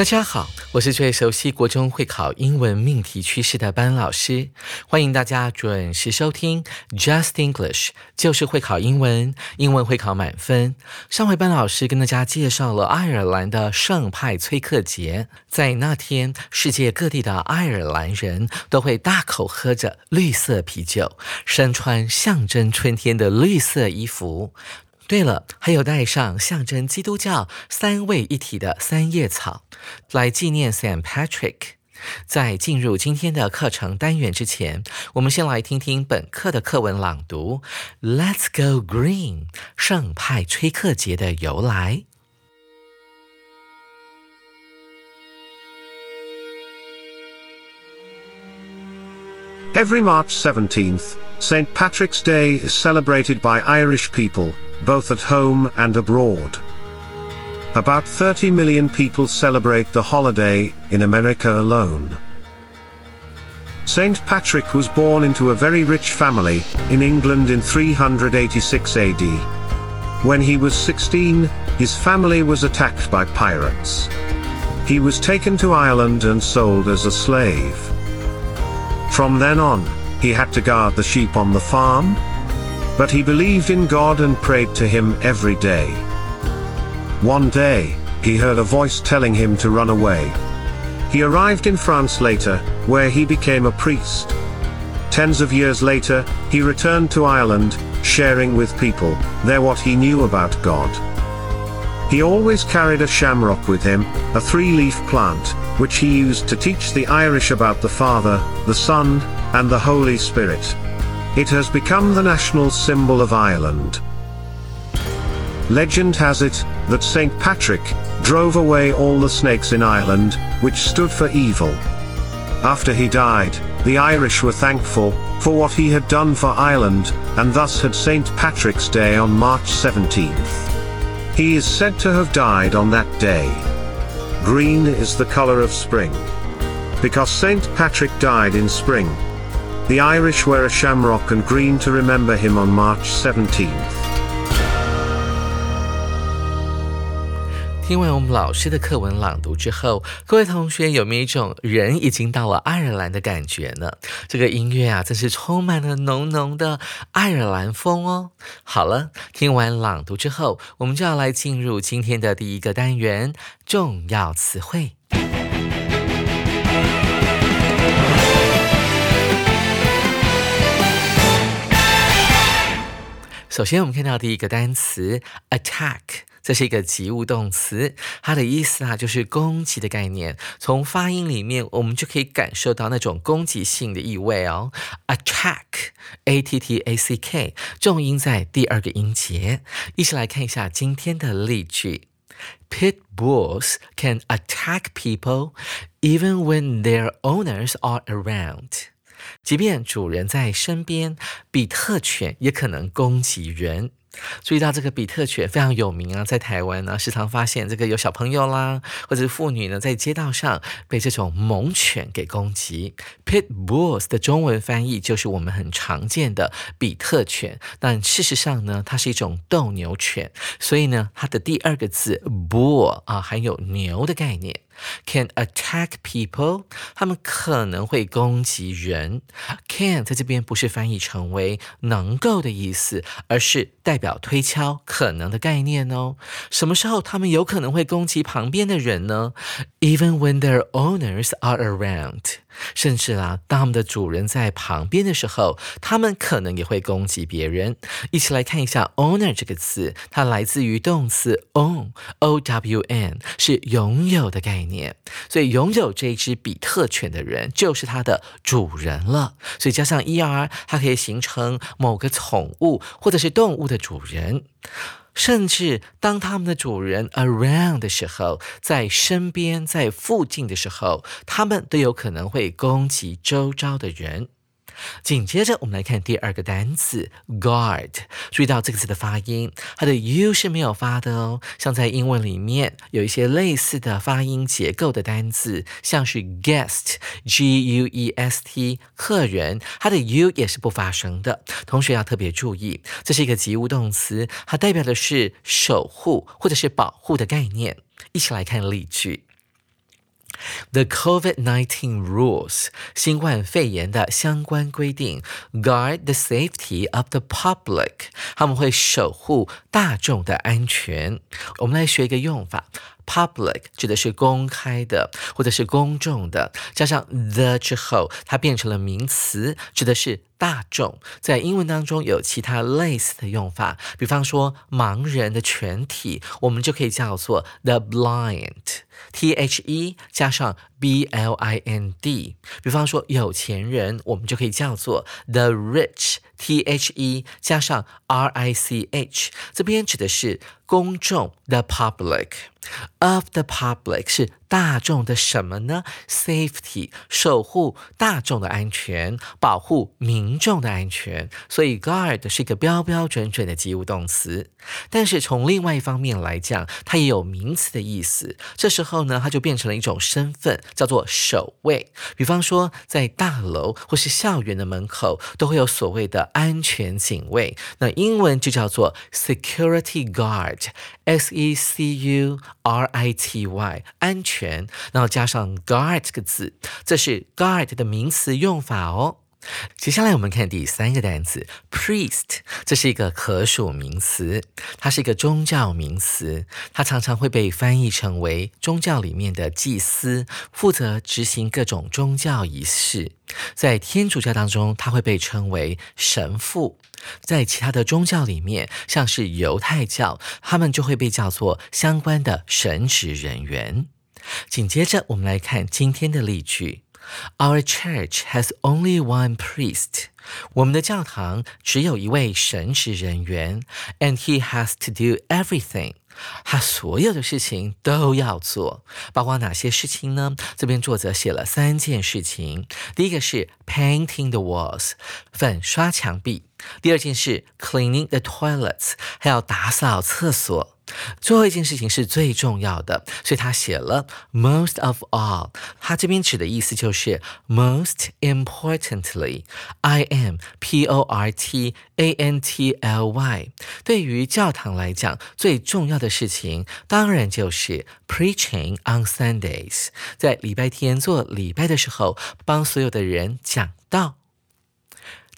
大家好，我是最熟悉国中会考英文命题趋势的班老师，欢迎大家准时收听 Just English，就是会考英文，英文会考满分。上回班老师跟大家介绍了爱尔兰的圣派崔克节，在那天，世界各地的爱尔兰人都会大口喝着绿色啤酒，身穿象征春天的绿色衣服。对了，还有带上象征基督教三位一体的三叶草，来纪念 Saint Patrick。在进入今天的课程单元之前，我们先来听听本课的课文朗读。Let's go green，圣派崔克节的由来。Every March 17th, St. Patrick's Day is celebrated by Irish people, both at home and abroad. About 30 million people celebrate the holiday in America alone. St. Patrick was born into a very rich family in England in 386 AD. When he was 16, his family was attacked by pirates. He was taken to Ireland and sold as a slave. From then on, he had to guard the sheep on the farm. But he believed in God and prayed to him every day. One day, he heard a voice telling him to run away. He arrived in France later, where he became a priest. Tens of years later, he returned to Ireland, sharing with people there what he knew about God. He always carried a shamrock with him, a three-leaf plant, which he used to teach the Irish about the Father, the Son, and the Holy Spirit. It has become the national symbol of Ireland. Legend has it, that St. Patrick, drove away all the snakes in Ireland, which stood for evil. After he died, the Irish were thankful, for what he had done for Ireland, and thus had St. Patrick's Day on March 17th. He is said to have died on that day. Green is the color of spring. Because St. Patrick died in spring. The Irish wear a shamrock and green to remember him on March 17th. 听完我们老师的课文朗读之后，各位同学有没有一种人已经到了爱尔兰的感觉呢？这个音乐啊，真是充满了浓浓的爱尔兰风哦。好了，听完朗读之后，我们就要来进入今天的第一个单元——重要词汇。首先，我们看到第一个单词 “attack”。这是一个及物动词，它的意思啊就是攻击的概念。从发音里面，我们就可以感受到那种攻击性的意味哦。Attack，A T T A C K，重音在第二个音节。一起来看一下今天的例句：Pit bulls can attack people even when their owners are around。即便主人在身边，比特犬也可能攻击人。注意到这个比特犬非常有名啊，在台湾呢，时常发现这个有小朋友啦，或者是妇女呢，在街道上被这种猛犬给攻击。Pit bulls 的中文翻译就是我们很常见的比特犬，但事实上呢，它是一种斗牛犬，所以呢，它的第二个字 bull 啊，含有牛的概念。Can attack people，他们可能会攻击人。can 在这边不是翻译成为能够的意思，而是代表推敲可能的概念哦。什么时候他们有可能会攻击旁边的人呢？Even when their owners are around，甚至啊，当他们的主人在旁边的时候，他们可能也会攻击别人。一起来看一下 owner 这个词，它来自于动词 own，o w n 是拥有的概念，年所以拥有这一只比特犬的人就是它的主人了。所以加上 er，它可以形成某个宠物或者是动物的主人。甚至当他们的主人 around 的时候，在身边、在附近的时候，他们都有可能会攻击周遭的人。紧接着，我们来看第二个单词 guard。注意到这个词的发音，它的 u 是没有发的哦。像在英文里面有一些类似的发音结构的单词，像是 guest，g u e s t，客人，它的 u 也是不发声的。同学要特别注意，这是一个及物动词，它代表的是守护或者是保护的概念。一起来看例句。The COVID-19 rules，新冠肺炎的相关规定，guard the safety of the public，他们会守护大众的安全。我们来学一个用法。Public 指的是公开的或者是公众的，加上 the 之后，它变成了名词，指的是大众。在英文当中有其他类似的用法，比方说盲人的全体，我们就可以叫做 the blind T H E 加上 B L I N D。比方说有钱人，我们就可以叫做 the Rich T H E 加上 R I C H。这边指的是公众 the public。Of the public 是大众的什么呢？Safety 守护大众的安全，保护民众的安全。所以 guard 是一个标标准准的及物动词。但是从另外一方面来讲，它也有名词的意思。这时候呢，它就变成了一种身份，叫做守卫。比方说，在大楼或是校园的门口，都会有所谓的安全警卫。那英文就叫做 security guard，S E C U。R I T Y 安全，然后加上 guard 这个字，这是 guard 的名词用法哦。接下来我们看第三个单词 priest，这是一个可数名词，它是一个宗教名词，它常常会被翻译成为宗教里面的祭司，负责执行各种宗教仪式。在天主教当中，它会被称为神父；在其他的宗教里面，像是犹太教，他们就会被叫做相关的神职人员。紧接着，我们来看今天的例句。Our church has only one priest. 我们的教堂只有一位神职人员，and he has to do everything. 他所有的事情都要做，包括哪些事情呢？这边作者写了三件事情。第一个是 painting the walls，粉刷墙壁；第二件是 cleaning the toilets，还要打扫厕所。最后一件事情是最重要的，所以他写了 most of all。他这边指的意思就是 most importantly，I am P O R T A N T L Y。对于教堂来讲，最重要的事情当然就是 preaching on Sundays，在礼拜天做礼拜的时候，帮所有的人讲道。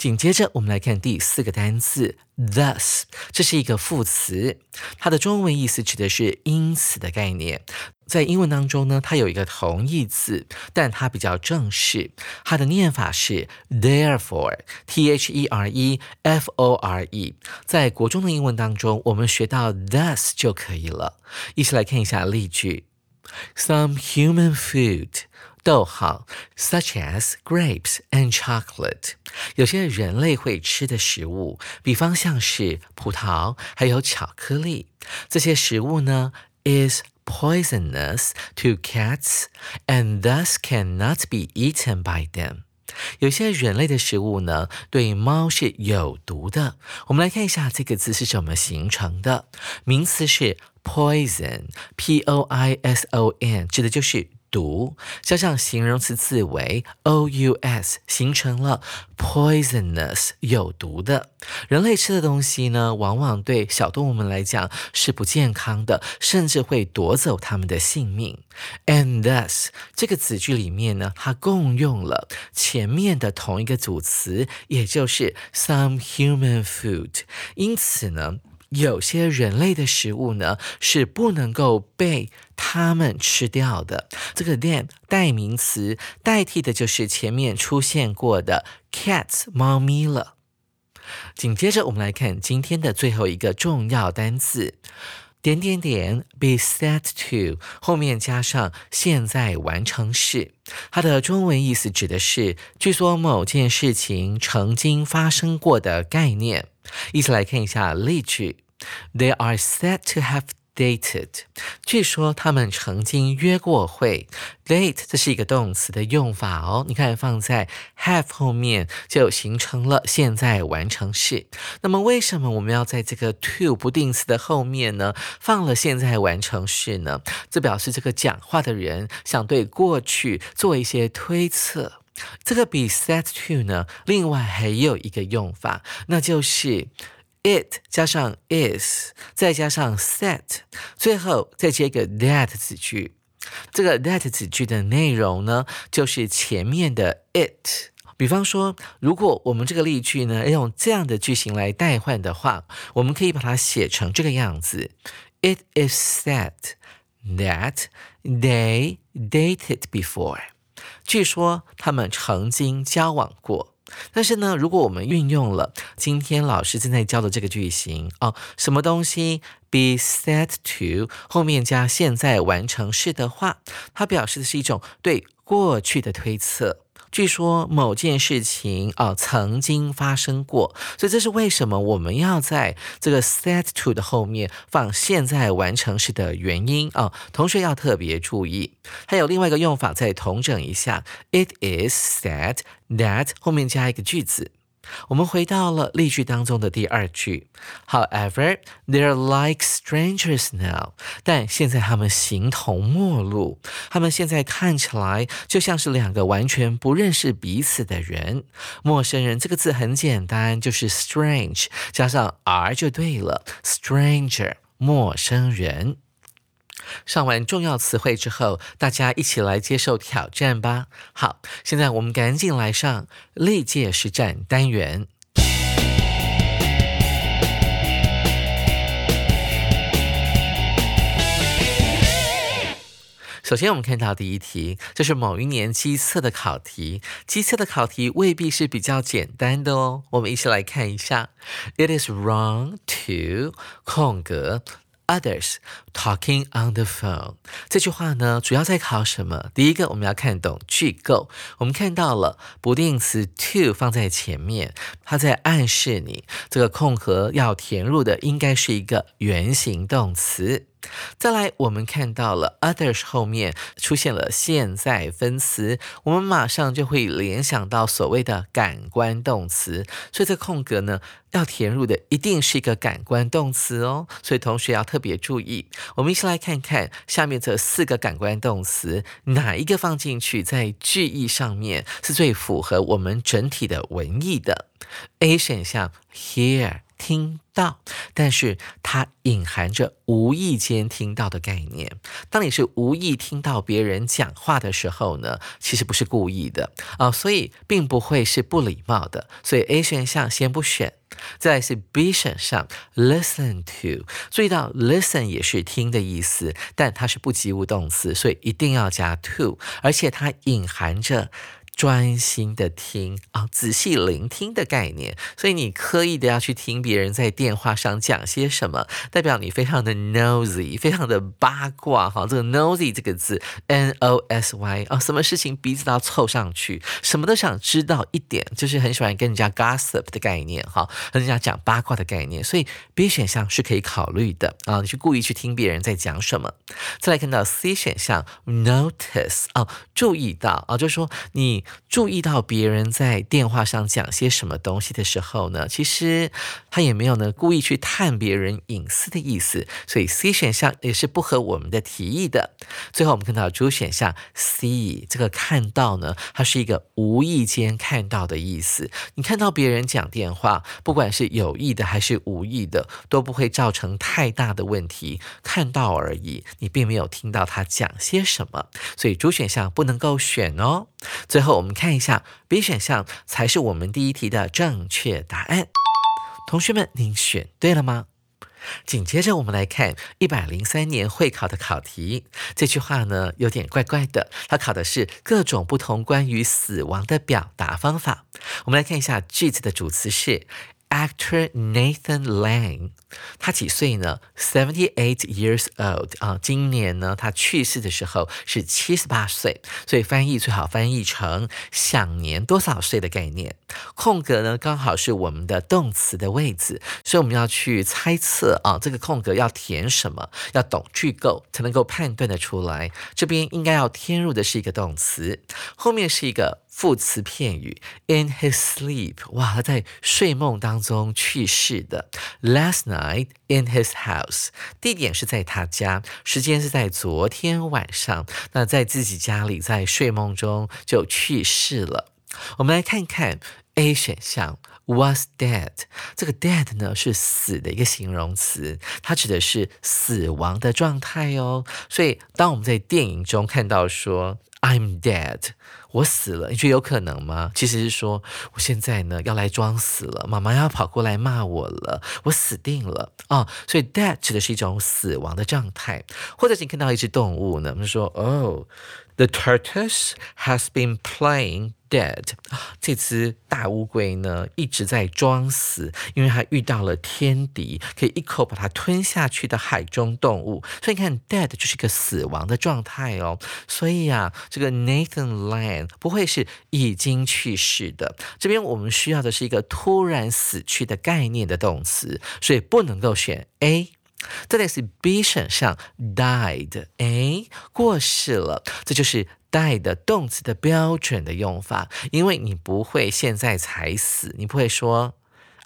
紧接着，我们来看第四个单词 thus，这是一个副词，它的中文意思指的是因此的概念。在英文当中呢，它有一个同义词，但它比较正式，它的念法是 therefore，t h e r e f o r e。在国中的英文当中，我们学到 thus 就可以了。一起来看一下例句：Some human food。逗号，such as grapes and chocolate，有些人类会吃的食物，比方像是葡萄，还有巧克力。这些食物呢，is poisonous to cats and thus cannot be eaten by them。有些人类的食物呢，对猫是有毒的。我们来看一下这个字是怎么形成的。名词是 poison，p o i s o n，指的就是。毒，加上形容词字尾 o u s，形成了 poisonous 有毒的。人类吃的东西呢，往往对小动物们来讲是不健康的，甚至会夺走它们的性命。And thus 这个子句里面呢，它共用了前面的同一个组词，也就是 some human food。因此呢。有些人类的食物呢是不能够被他们吃掉的。这个 them 代名词代替的就是前面出现过的 cat 猫咪了。紧接着我们来看今天的最后一个重要单词，点点点 be set to 后面加上现在完成式，它的中文意思指的是据说某件事情曾经发生过的概念。一起来看一下例句。They are said to have dated。据说他们曾经约过会。Date 这是一个动词的用法哦。你看放在 have 后面就形成了现在完成式。那么为什么我们要在这个 to 不定词的后面呢放了现在完成式呢？这表示这个讲话的人想对过去做一些推测。这个 be set to 呢，另外还有一个用法，那就是。it 加上 is，再加上 set，最后再接一个 that 子句。这个 that 子句的内容呢，就是前面的 it。比方说，如果我们这个例句呢，要用这样的句型来代换的话，我们可以把它写成这个样子：It is said that they dated before。据说他们曾经交往过。但是呢，如果我们运用了今天老师正在教的这个句型哦，什么东西 be set to 后面加现在完成式的话，它表示的是一种对过去的推测。据说某件事情啊曾经发生过，所以这是为什么我们要在这个 set to 的后面放现在完成时的原因啊。同学要特别注意，还有另外一个用法，再统整一下：It is said that 后面加一个句子。我们回到了例句当中的第二句，However, they're like strangers now。但现在他们形同陌路，他们现在看起来就像是两个完全不认识彼此的人。陌生人这个字很简单，就是 strange 加上 r 就对了，stranger 陌生人。上完重要词汇之后，大家一起来接受挑战吧。好，现在我们赶紧来上历届实战单元。首先，我们看到第一题，这是某一年机测的考题。机测的考题未必是比较简单的哦。我们一起来看一下。It is wrong to 空格。Others talking on the phone 这句话呢，主要在考什么？第一个，我们要看懂句构。我们看到了不定词 to 放在前面，它在暗示你这个空格要填入的应该是一个原形动词。再来，我们看到了 others 后面出现了现在分词，我们马上就会联想到所谓的感官动词，所以这空格呢要填入的一定是一个感官动词哦，所以同学要特别注意。我们一起来看看下面这四个感官动词，哪一个放进去在句意上面是最符合我们整体的文意的？A 选项 hear。听到，但是它隐含着无意间听到的概念。当你是无意听到别人讲话的时候呢，其实不是故意的啊，所以并不会是不礼貌的。所以 A 选项先不选。再来是 B 选项，listen to。注意到 listen 也是听的意思，但它是不及物动词，所以一定要加 to，而且它隐含着。专心的听啊，仔细聆听的概念，所以你刻意的要去听别人在电话上讲些什么，代表你非常的 nosy，非常的八卦哈。这个 nosy 这个字，n o s y 啊，什么事情鼻子都要凑上去，什么都想知道一点，就是很喜欢跟人家 gossip 的概念哈，跟人家讲八卦的概念。所以 B 选项是可以考虑的啊，你去故意去听别人在讲什么。再来看到 C 选项，notice 啊，注意到啊，就是说你。注意到别人在电话上讲些什么东西的时候呢，其实他也没有呢故意去探别人隐私的意思，所以 C 选项也是不合我们的提议的。最后我们看到主选项 C 这个看到呢，它是一个无意间看到的意思。你看到别人讲电话，不管是有意的还是无意的，都不会造成太大的问题，看到而已，你并没有听到他讲些什么，所以主选项不能够选哦。最后我们看一下 B 选项才是我们第一题的正确答案。同学们，您选对了吗？紧接着我们来看一百零三年会考的考题，这句话呢有点怪怪的，它考的是各种不同关于死亡的表达方法。我们来看一下句子的主词是。Actor Nathan Lane，他几岁呢？Seventy eight years old 啊，今年呢，他去世的时候是七十八岁，所以翻译最好翻译成享年多少岁的概念。空格呢，刚好是我们的动词的位置，所以我们要去猜测啊，这个空格要填什么？要懂句构才能够判断的出来。这边应该要填入的是一个动词，后面是一个。副词片语，in his sleep，哇，他在睡梦当中去世的。Last night in his house，地点是在他家，时间是在昨天晚上。那在自己家里，在睡梦中就去世了。我们来看看 A 选项，was dead。这个 dead 呢是死的一个形容词，它指的是死亡的状态哦。所以当我们在电影中看到说 I'm dead。我死了，你觉得有可能吗？其实是说，我现在呢要来装死了，妈妈要跑过来骂我了，我死定了啊！所以 dead 指的是一种死亡的状态，或者是你看到一只动物呢，我们说哦。The tortoise has been playing dead。这只大乌龟呢一直在装死，因为它遇到了天敌，可以一口把它吞下去的海中动物。所以你看，dead 就是一个死亡的状态哦。所以啊，这个 Nathan Lane 不会是已经去世的。这边我们需要的是一个突然死去的概念的动词，所以不能够选 A。这里是 B 选项，died，哎，过世了，这就是 die 的动词的标准的用法，因为你不会现在才死，你不会说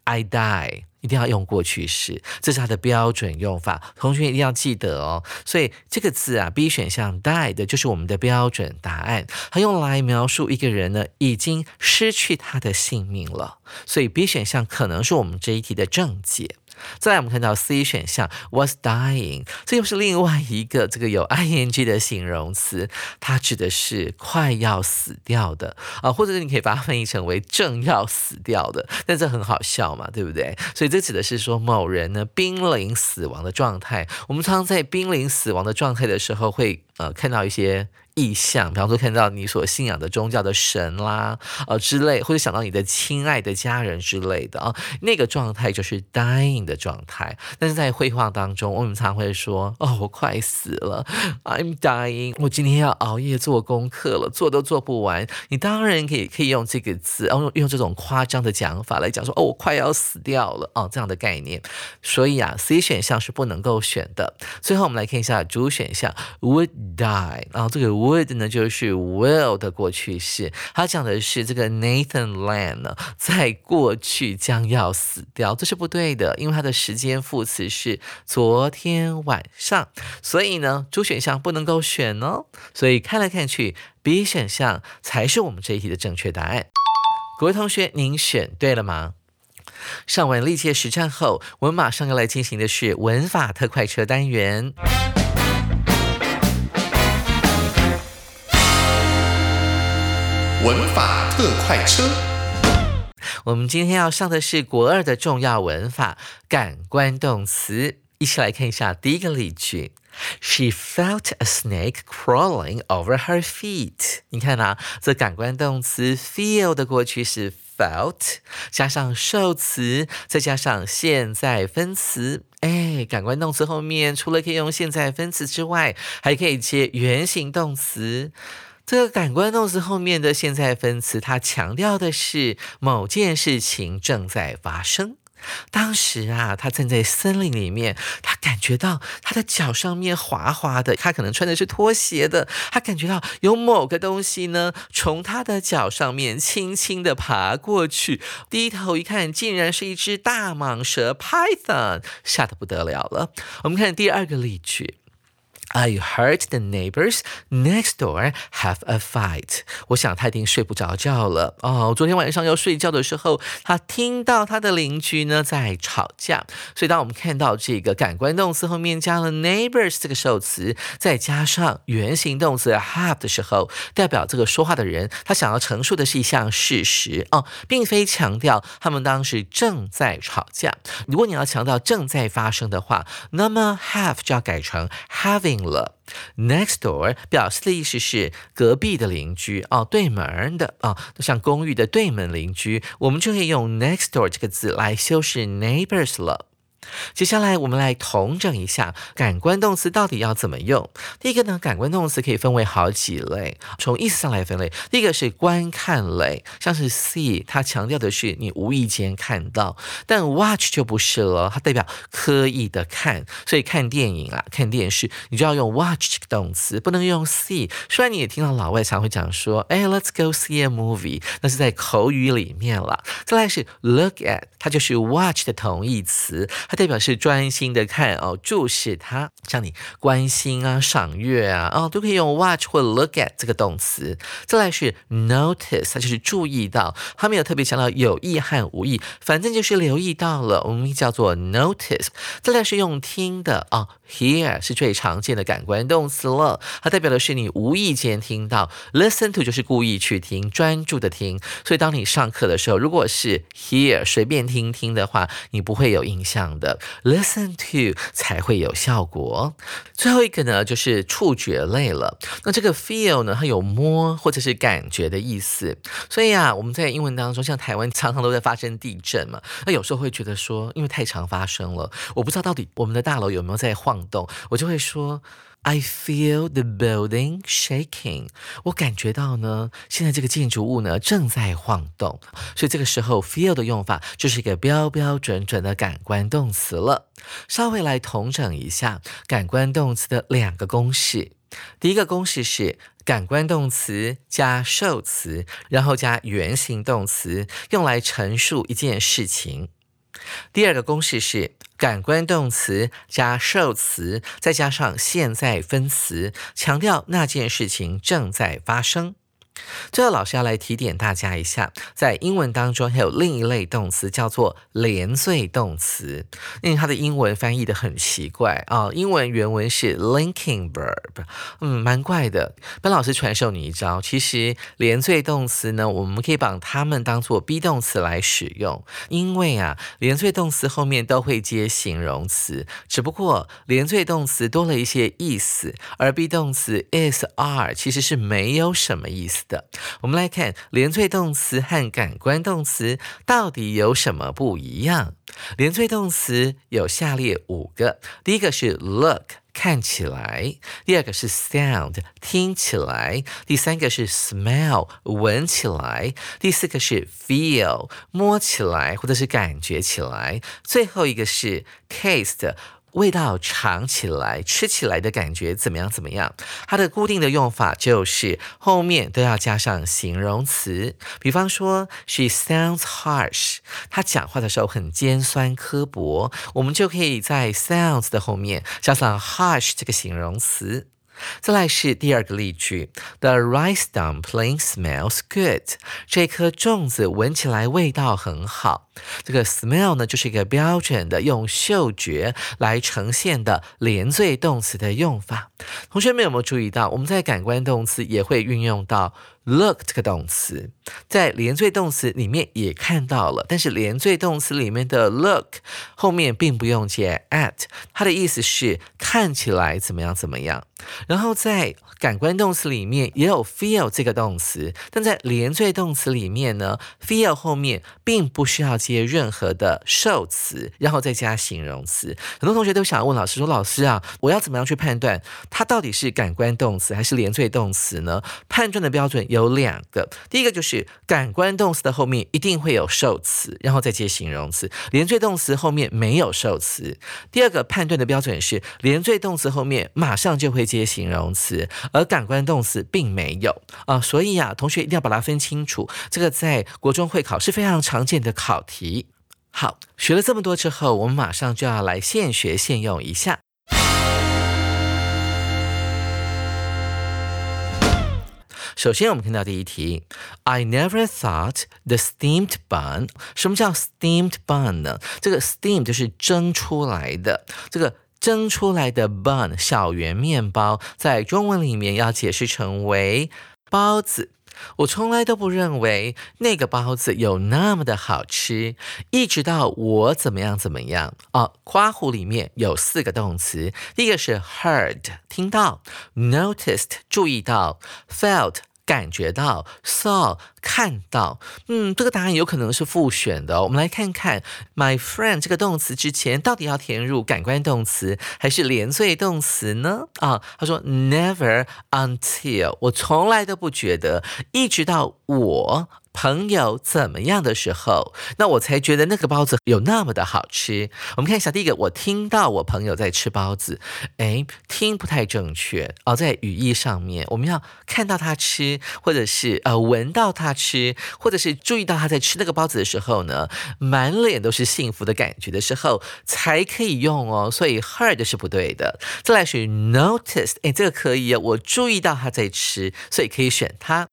I die，一定要用过去式，这是它的标准用法，同学一定要记得哦。所以这个字啊，B 选项 died 就是我们的标准答案，它用来描述一个人呢已经失去他的性命了，所以 B 选项可能是我们这一题的正解。再来，我们看到 C 选项 was dying，这又是另外一个这个有 ing 的形容词，它指的是快要死掉的啊，或者是你可以把它翻译成为正要死掉的，但这很好笑嘛，对不对？所以这指的是说某人呢濒临死亡的状态。我们常常在濒临死亡的状态的时候，会呃看到一些。意象，比方说看到你所信仰的宗教的神啦，呃之类，或者想到你的亲爱的家人之类的啊，那个状态就是 dying 的状态。但是在绘画当中，我们常会说，哦，我快死了，I'm dying，我今天要熬夜做功课了，做都做不完。你当然可以可以用这个字，用用这种夸张的讲法来讲说，哦，我快要死掉了啊，这样的概念。所以啊，C 选项是不能够选的。最后我们来看一下主选项 would die，然后这个。would 呢就是 will 的过去式，它讲的是这个 Nathan Land 呢在过去将要死掉，这是不对的，因为它的时间副词是昨天晚上，所以呢，主选项不能够选哦。所以看来看去，B 选项才是我们这一题的正确答案。各位同学，您选对了吗？上完历届实战后，我们马上要来进行的是文法特快车单元。文法特快车，我们今天要上的是国二的重要文法感官动词，一起来看一下第一个例句：She felt a snake crawling over her feet。你看啊，这感官动词 feel 的过去式 felt，加上受词，再加上现在分词。哎，感官动词后面除了可以用现在分词之外，还可以接原形动词。这个感官动词后面的现在分词，它强调的是某件事情正在发生。当时啊，他站在森林里面，他感觉到他的脚上面滑滑的，他可能穿的是拖鞋的，他感觉到有某个东西呢，从他的脚上面轻轻的爬过去，低头一看，竟然是一只大蟒蛇 Python，吓得不得了了。我们看第二个例句。I heard the neighbors next door have a fight。我想他一定睡不着觉了哦。昨天晚上要睡觉的时候，他听到他的邻居呢在吵架。所以当我们看到这个感官动词后面加了 neighbors 这个受词，再加上原形动词 have 的时候，代表这个说话的人他想要陈述的是一项事实哦，并非强调他们当时正在吵架。如果你要强调正在发生的话，那么 have 就要改成 having。了，next door 表示的意思是隔壁的邻居哦，对门的啊，像公寓的对门邻居，我们就可以用 next door 这个字来修饰 neighbors 了。接下来我们来统整一下感官动词到底要怎么用。第一个呢，感官动词可以分为好几类，从意思上来分类。第一个是观看类，像是 see，它强调的是你无意间看到，但 watch 就不是了，它代表刻意的看。所以看电影啊，看电视，你就要用 watch 这个动词，不能用 see。虽然你也听到老外常会讲说，哎，let's go see a movie，那是在口语里面了。再来是 look at，它就是 watch 的同义词。它代表是专心的看哦，注视它，像你关心啊、赏月啊，哦，都可以用 watch 或 look at 这个动词。再来是 notice，它就是注意到，它没有特别强调有意和无意，反正就是留意到了，我们叫做 notice。再来是用听的啊，hear 是最常见的感官动词了，它代表的是你无意间听到，listen to 就是故意去听，专注的听。所以当你上课的时候，如果是 hear 随便听听听的话，你不会有印象的。Listen to 才会有效果。最后一个呢，就是触觉类了。那这个 feel 呢，它有摸或者是感觉的意思。所以啊，我们在英文当中，像台湾常常都在发生地震嘛，那有时候会觉得说，因为太常发生了，我不知道到底我们的大楼有没有在晃动，我就会说。I feel the building shaking。我感觉到呢，现在这个建筑物呢正在晃动。所以这个时候，feel 的用法就是一个标标准准的感官动词了。稍微来统整一下感官动词的两个公式。第一个公式是感官动词加受词，然后加原形动词，用来陈述一件事情。第二个公式是感官动词加受词，再加上现在分词，强调那件事情正在发生。最后，老师要来提点大家一下，在英文当中还有另一类动词叫做连缀动词，因为它的英文翻译的很奇怪啊。英文原文是 linking verb，嗯，蛮怪的。本老师传授你一招，其实连缀动词呢，我们可以把它们当做 be 动词来使用，因为啊，连缀动词后面都会接形容词，只不过连缀动词多了一些意思，而 be 动词 is are 其实是没有什么意思。的，我们来看连缀动词和感官动词到底有什么不一样？连缀动词有下列五个：第一个是 look，看起来；第二个是 sound，听起来；第三个是 smell，闻起来；第四个是 feel，摸起来或者是感觉起来；最后一个是 taste。味道尝起来、吃起来的感觉怎么样？怎么样？它的固定的用法就是后面都要加上形容词。比方说，She sounds harsh，她讲话的时候很尖酸刻薄，我们就可以在 sounds 的后面加上 harsh 这个形容词。再来是第二个例句，The rice dumpling smells good。这颗粽子闻起来味道很好。这个 smell 呢，就是一个标准的用嗅觉来呈现的连缀动词的用法。同学们有没有注意到，我们在感官动词也会运用到？Look 这个动词在连缀动词里面也看到了，但是连缀动词里面的 look 后面并不用接 at，它的意思是看起来怎么样怎么样。然后在感官动词里面也有 feel 这个动词，但在连缀动词里面呢，feel 后面并不需要接任何的受词，然后再加形容词。很多同学都想问老师说：“老师啊，我要怎么样去判断它到底是感官动词还是连缀动词呢？”判断的标准。有两个，第一个就是感官动词的后面一定会有受词，然后再接形容词；连缀动词后面没有受词。第二个判断的标准是连缀动词后面马上就会接形容词，而感官动词并没有啊。所以啊，同学一定要把它分清楚。这个在国中会考是非常常见的考题。好，学了这么多之后，我们马上就要来现学现用一下。首先，我们看到第一题，I never thought the steamed bun。什么叫 steamed bun 呢？这个 steam 就是蒸出来的，这个蒸出来的 bun 小圆面包，在中文里面要解释成为包子。我从来都不认为那个包子有那么的好吃，一直到我怎么样怎么样哦。夸弧里面有四个动词，第一个是 heard 听到，noticed 注意到，felt。感觉到，saw 看到，嗯，这个答案有可能是复选的。我们来看看，my friend 这个动词之前到底要填入感官动词还是连缀动词呢？啊，他说 never until 我从来都不觉得，一直到我。朋友怎么样的时候，那我才觉得那个包子有那么的好吃。我们看一下，第一个，我听到我朋友在吃包子，哎，听不太正确哦，在语义上面，我们要看到他吃，或者是呃闻到他吃，或者是注意到他在吃那个包子的时候呢，满脸都是幸福的感觉的时候，才可以用哦。所以 heard 是不对的。再来是 noticed，哎，这个可以啊，我注意到他在吃，所以可以选它。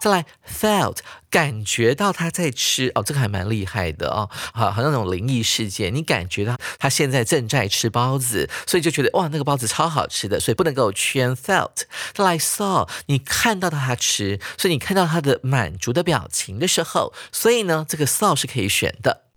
再来，felt 感觉到他在吃哦，这个还蛮厉害的哦，好，好像那种灵异事件，你感觉到他现在正在吃包子，所以就觉得哇，那个包子超好吃的，所以不能够圈 felt。再来 saw，你看到他吃，所以你看到他的满足的表情的时候，所以呢，这个 saw 是可以选的。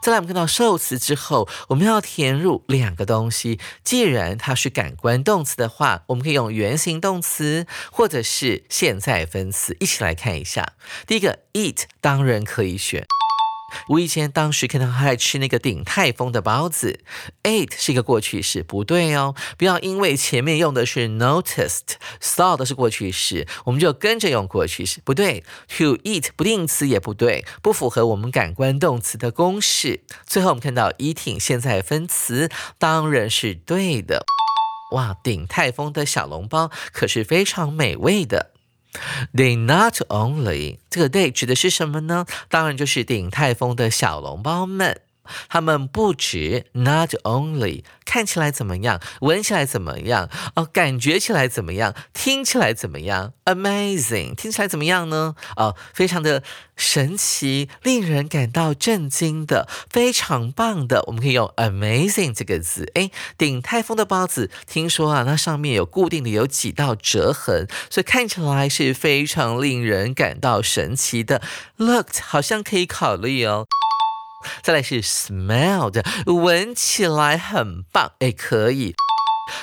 再来，我们看到受词之后，我们要填入两个东西。既然它是感官动词的话，我们可以用原形动词或者是现在分词，一起来看一下。第一个，eat 当然可以选。无意间当时看到他在吃那个鼎泰丰的包子，ate 是一个过去式，不对哦。不要因为前面用的是 noticed，saw 的是过去式，我们就跟着用过去式，不对。to eat 不定词也不对，不符合我们感官动词的公式。最后我们看到 eating 现在分词当然是对的。哇，鼎泰丰的小笼包可是非常美味的。They not only 这个 they 指的是什么呢？当然就是鼎泰丰的小笼包们。他们不止 not only 看起来怎么样，闻起来怎么样，哦，感觉起来怎么样，听起来怎么样？Amazing，听起来怎么样呢？哦，非常的神奇，令人感到震惊的，非常棒的。我们可以用 amazing 这个字。哎，鼎泰丰的包子，听说啊，那上面有固定的有几道折痕，所以看起来是非常令人感到神奇的。Looked 好像可以考虑哦。再来是 smelled，闻起来很棒，哎，可以。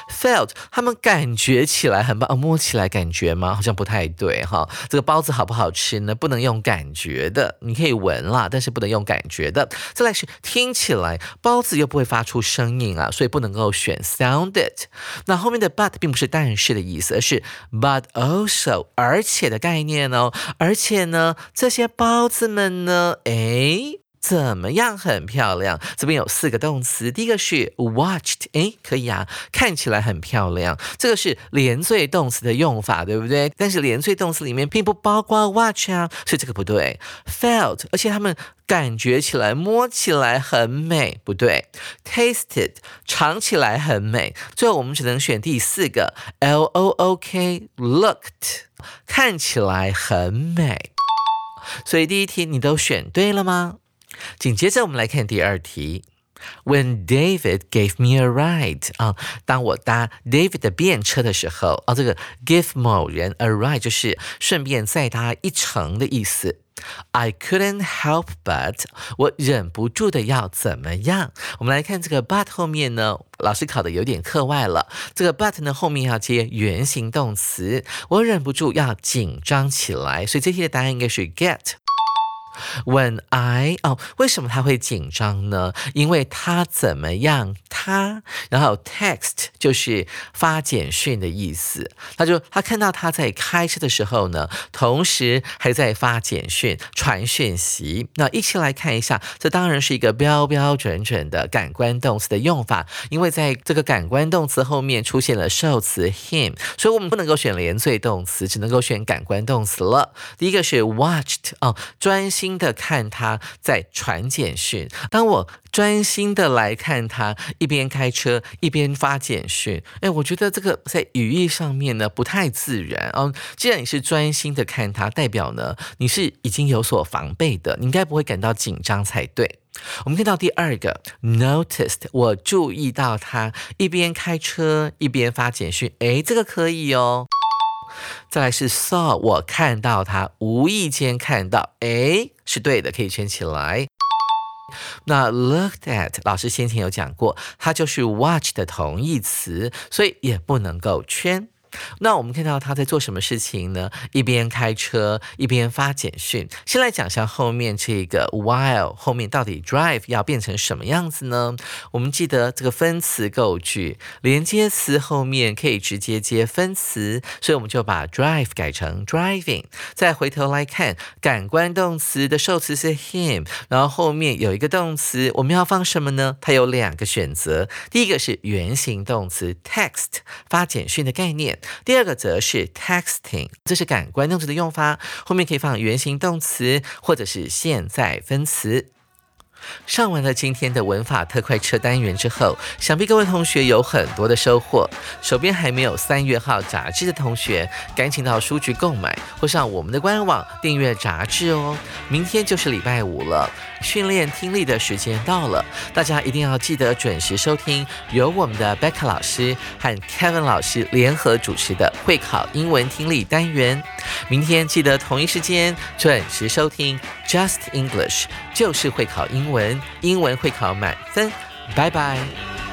felt，他们感觉起来很棒，摸起来感觉吗？好像不太对哈。这个包子好不好吃呢？不能用感觉的，你可以闻啦，但是不能用感觉的。再来是听起来，包子又不会发出声音啊，所以不能够选 sounded。那后面的 but 并不是但是的意思，而是 but also 而且的概念哦。而且呢，这些包子们呢，哎。怎么样？很漂亮。这边有四个动词，第一个是 watched，哎，可以啊，看起来很漂亮。这个是连缀动词的用法，对不对？但是连缀动词里面并不包括 watch 啊，所以这个不对。felt，而且他们感觉起来、摸起来很美，不对。tasted，尝起来很美。最后我们只能选第四个 l o o k，looked，看起来很美。所以第一题你都选对了吗？紧接着，我们来看第二题。When David gave me a ride 啊，当我搭 David 的便车的时候，啊，这个 give 某人 a ride 就是顺便载他一程的意思。I couldn't help but 我忍不住的要怎么样？我们来看这个 but 后面呢，老师考的有点课外了。这个 but 呢后面要接原形动词，我忍不住要紧张起来，所以这题的答案应该是 get。When I 哦，为什么他会紧张呢？因为他怎么样？他然后 text 就是发简讯的意思。他就他看到他在开车的时候呢，同时还在发简讯、传讯息。那一起来看一下，这当然是一个标标准准的感官动词的用法。因为在这个感官动词后面出现了受词 him，所以我们不能够选连缀动词，只能够选感官动词了。第一个是 watched 哦，专心。的看他在传简讯，当我专心的来看他，一边开车一边发简讯，哎，我觉得这个在语义上面呢不太自然哦。既然你是专心的看他，代表呢你是已经有所防备的，你应该不会感到紧张才对。我们看到第二个，noticed，我注意到他一边开车一边发简讯，哎，这个可以哦。再来是 saw，我看到他，无意间看到，哎，是对的，可以圈起来。那 looked at，老师先前有讲过，它就是 watch 的同义词，所以也不能够圈。那我们看到他在做什么事情呢？一边开车一边发简讯。先来讲一下后面这个 while 后面到底 drive 要变成什么样子呢？我们记得这个分词构句，连接词后面可以直接接分词，所以我们就把 drive 改成 driving。再回头来看，感官动词的受词是 him，然后后面有一个动词，我们要放什么呢？它有两个选择，第一个是原形动词 text 发简讯的概念。第二个则是 texting，这是感官动词的用法，后面可以放原形动词或者是现在分词。上完了今天的文法特快车单元之后，想必各位同学有很多的收获。手边还没有三月号杂志的同学，赶紧到书局购买，或上我们的官网订阅杂志哦。明天就是礼拜五了，训练听力的时间到了，大家一定要记得准时收听由我们的 Becca 老师和 Kevin 老师联合主持的会考英文听力单元。明天记得同一时间准时收听 Just English，就是会考英文。英文会考满分，拜拜。